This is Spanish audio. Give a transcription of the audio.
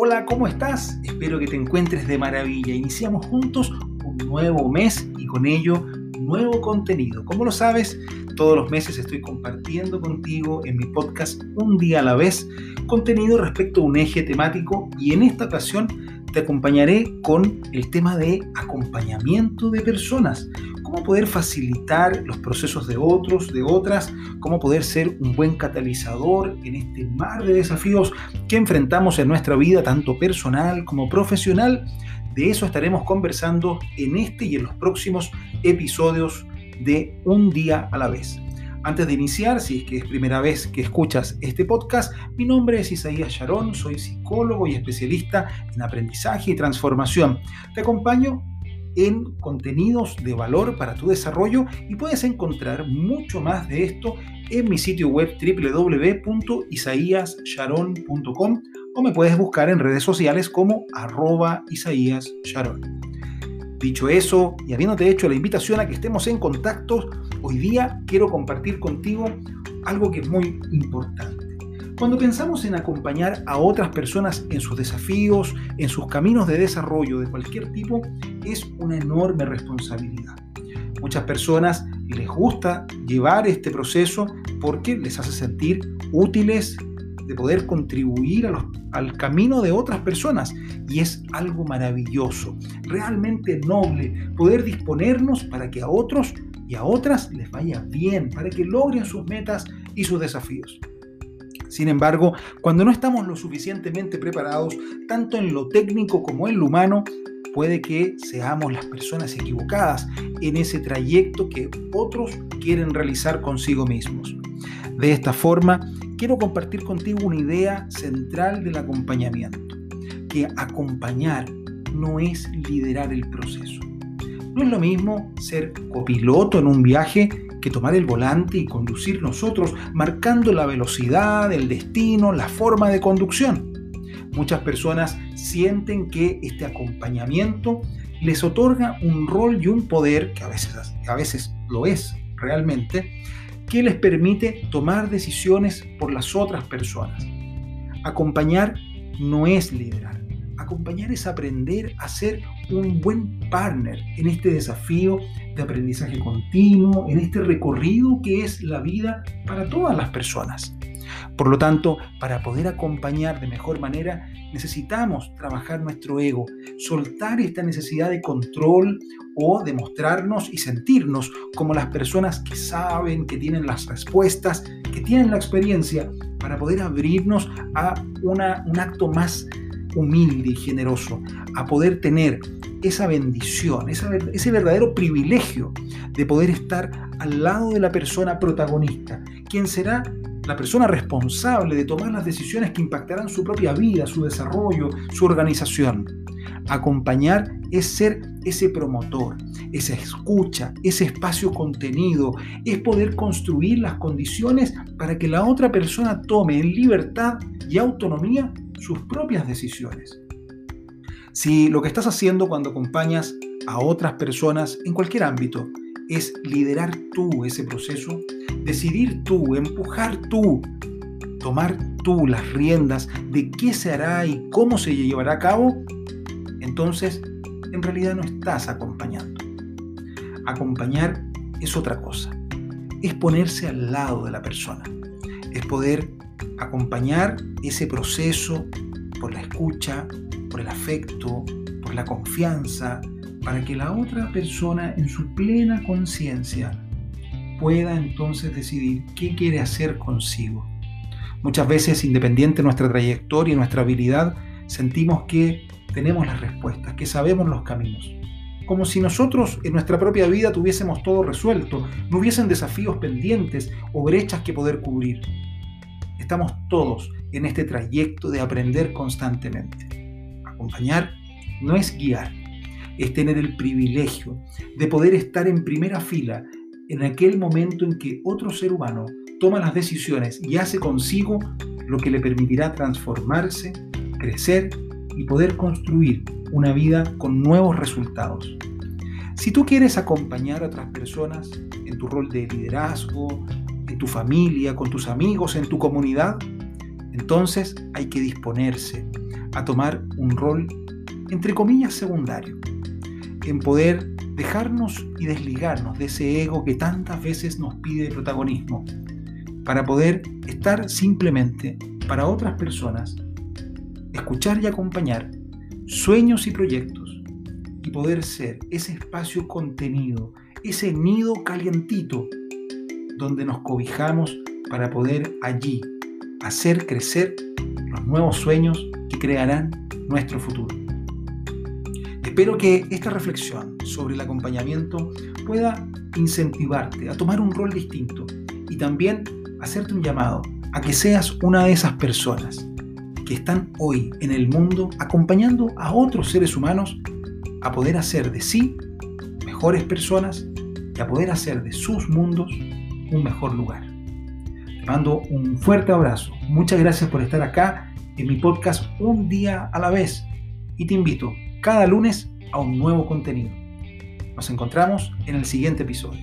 Hola, ¿cómo estás? Espero que te encuentres de maravilla. Iniciamos juntos un nuevo mes y con ello nuevo contenido. Como lo sabes, todos los meses estoy compartiendo contigo en mi podcast Un día a la vez contenido respecto a un eje temático y en esta ocasión te acompañaré con el tema de acompañamiento de personas cómo poder facilitar los procesos de otros, de otras, cómo poder ser un buen catalizador en este mar de desafíos que enfrentamos en nuestra vida, tanto personal como profesional. De eso estaremos conversando en este y en los próximos episodios de Un día a la vez. Antes de iniciar, si es que es primera vez que escuchas este podcast, mi nombre es Isaías Sharon, soy psicólogo y especialista en aprendizaje y transformación. Te acompaño en contenidos de valor para tu desarrollo y puedes encontrar mucho más de esto en mi sitio web www.isaíasharon.com o me puedes buscar en redes sociales como arroba Isaías Dicho eso, y habiéndote hecho la invitación a que estemos en contacto, hoy día quiero compartir contigo algo que es muy importante. Cuando pensamos en acompañar a otras personas en sus desafíos, en sus caminos de desarrollo de cualquier tipo, es una enorme responsabilidad. Muchas personas les gusta llevar este proceso porque les hace sentir útiles de poder contribuir al camino de otras personas. Y es algo maravilloso, realmente noble, poder disponernos para que a otros y a otras les vaya bien, para que logren sus metas y sus desafíos. Sin embargo, cuando no estamos lo suficientemente preparados, tanto en lo técnico como en lo humano, puede que seamos las personas equivocadas en ese trayecto que otros quieren realizar consigo mismos. De esta forma, quiero compartir contigo una idea central del acompañamiento, que acompañar no es liderar el proceso. No es lo mismo ser copiloto en un viaje que tomar el volante y conducir nosotros, marcando la velocidad, el destino, la forma de conducción. Muchas personas sienten que este acompañamiento les otorga un rol y un poder, que a veces, a veces lo es realmente, que les permite tomar decisiones por las otras personas. Acompañar no es liderar acompañar es aprender a ser un buen partner en este desafío de aprendizaje continuo, en este recorrido que es la vida para todas las personas. Por lo tanto, para poder acompañar de mejor manera, necesitamos trabajar nuestro ego, soltar esta necesidad de control o demostrarnos y sentirnos como las personas que saben, que tienen las respuestas, que tienen la experiencia, para poder abrirnos a una, un acto más humilde y generoso, a poder tener esa bendición, ese verdadero privilegio de poder estar al lado de la persona protagonista, quien será la persona responsable de tomar las decisiones que impactarán su propia vida, su desarrollo, su organización. Acompañar es ser ese promotor, esa escucha, ese espacio contenido, es poder construir las condiciones para que la otra persona tome en libertad y autonomía sus propias decisiones. Si lo que estás haciendo cuando acompañas a otras personas en cualquier ámbito es liderar tú ese proceso, decidir tú, empujar tú, tomar tú las riendas de qué se hará y cómo se llevará a cabo, entonces en realidad no estás acompañando. Acompañar es otra cosa. Es ponerse al lado de la persona. Es poder acompañar ese proceso por la escucha, por el afecto, por la confianza, para que la otra persona en su plena conciencia pueda entonces decidir qué quiere hacer consigo. Muchas veces, independiente de nuestra trayectoria y nuestra habilidad, sentimos que tenemos las respuestas, que sabemos los caminos. Como si nosotros en nuestra propia vida tuviésemos todo resuelto, no hubiesen desafíos pendientes o brechas que poder cubrir. Estamos todos en este trayecto de aprender constantemente. Acompañar no es guiar, es tener el privilegio de poder estar en primera fila en aquel momento en que otro ser humano toma las decisiones y hace consigo lo que le permitirá transformarse, crecer y poder construir una vida con nuevos resultados. Si tú quieres acompañar a otras personas en tu rol de liderazgo, en tu familia, con tus amigos, en tu comunidad, entonces hay que disponerse, a tomar un rol, entre comillas, secundario, en poder dejarnos y desligarnos de ese ego que tantas veces nos pide protagonismo, para poder estar simplemente para otras personas, escuchar y acompañar sueños y proyectos y poder ser ese espacio contenido, ese nido calientito donde nos cobijamos para poder allí hacer crecer los nuevos sueños que crearán nuestro futuro. Espero que esta reflexión sobre el acompañamiento pueda incentivarte a tomar un rol distinto y también hacerte un llamado a que seas una de esas personas que están hoy en el mundo acompañando a otros seres humanos a poder hacer de sí mejores personas y a poder hacer de sus mundos un mejor lugar. Te mando un fuerte abrazo. Muchas gracias por estar acá en mi podcast Un día a la vez y te invito cada lunes a un nuevo contenido. Nos encontramos en el siguiente episodio.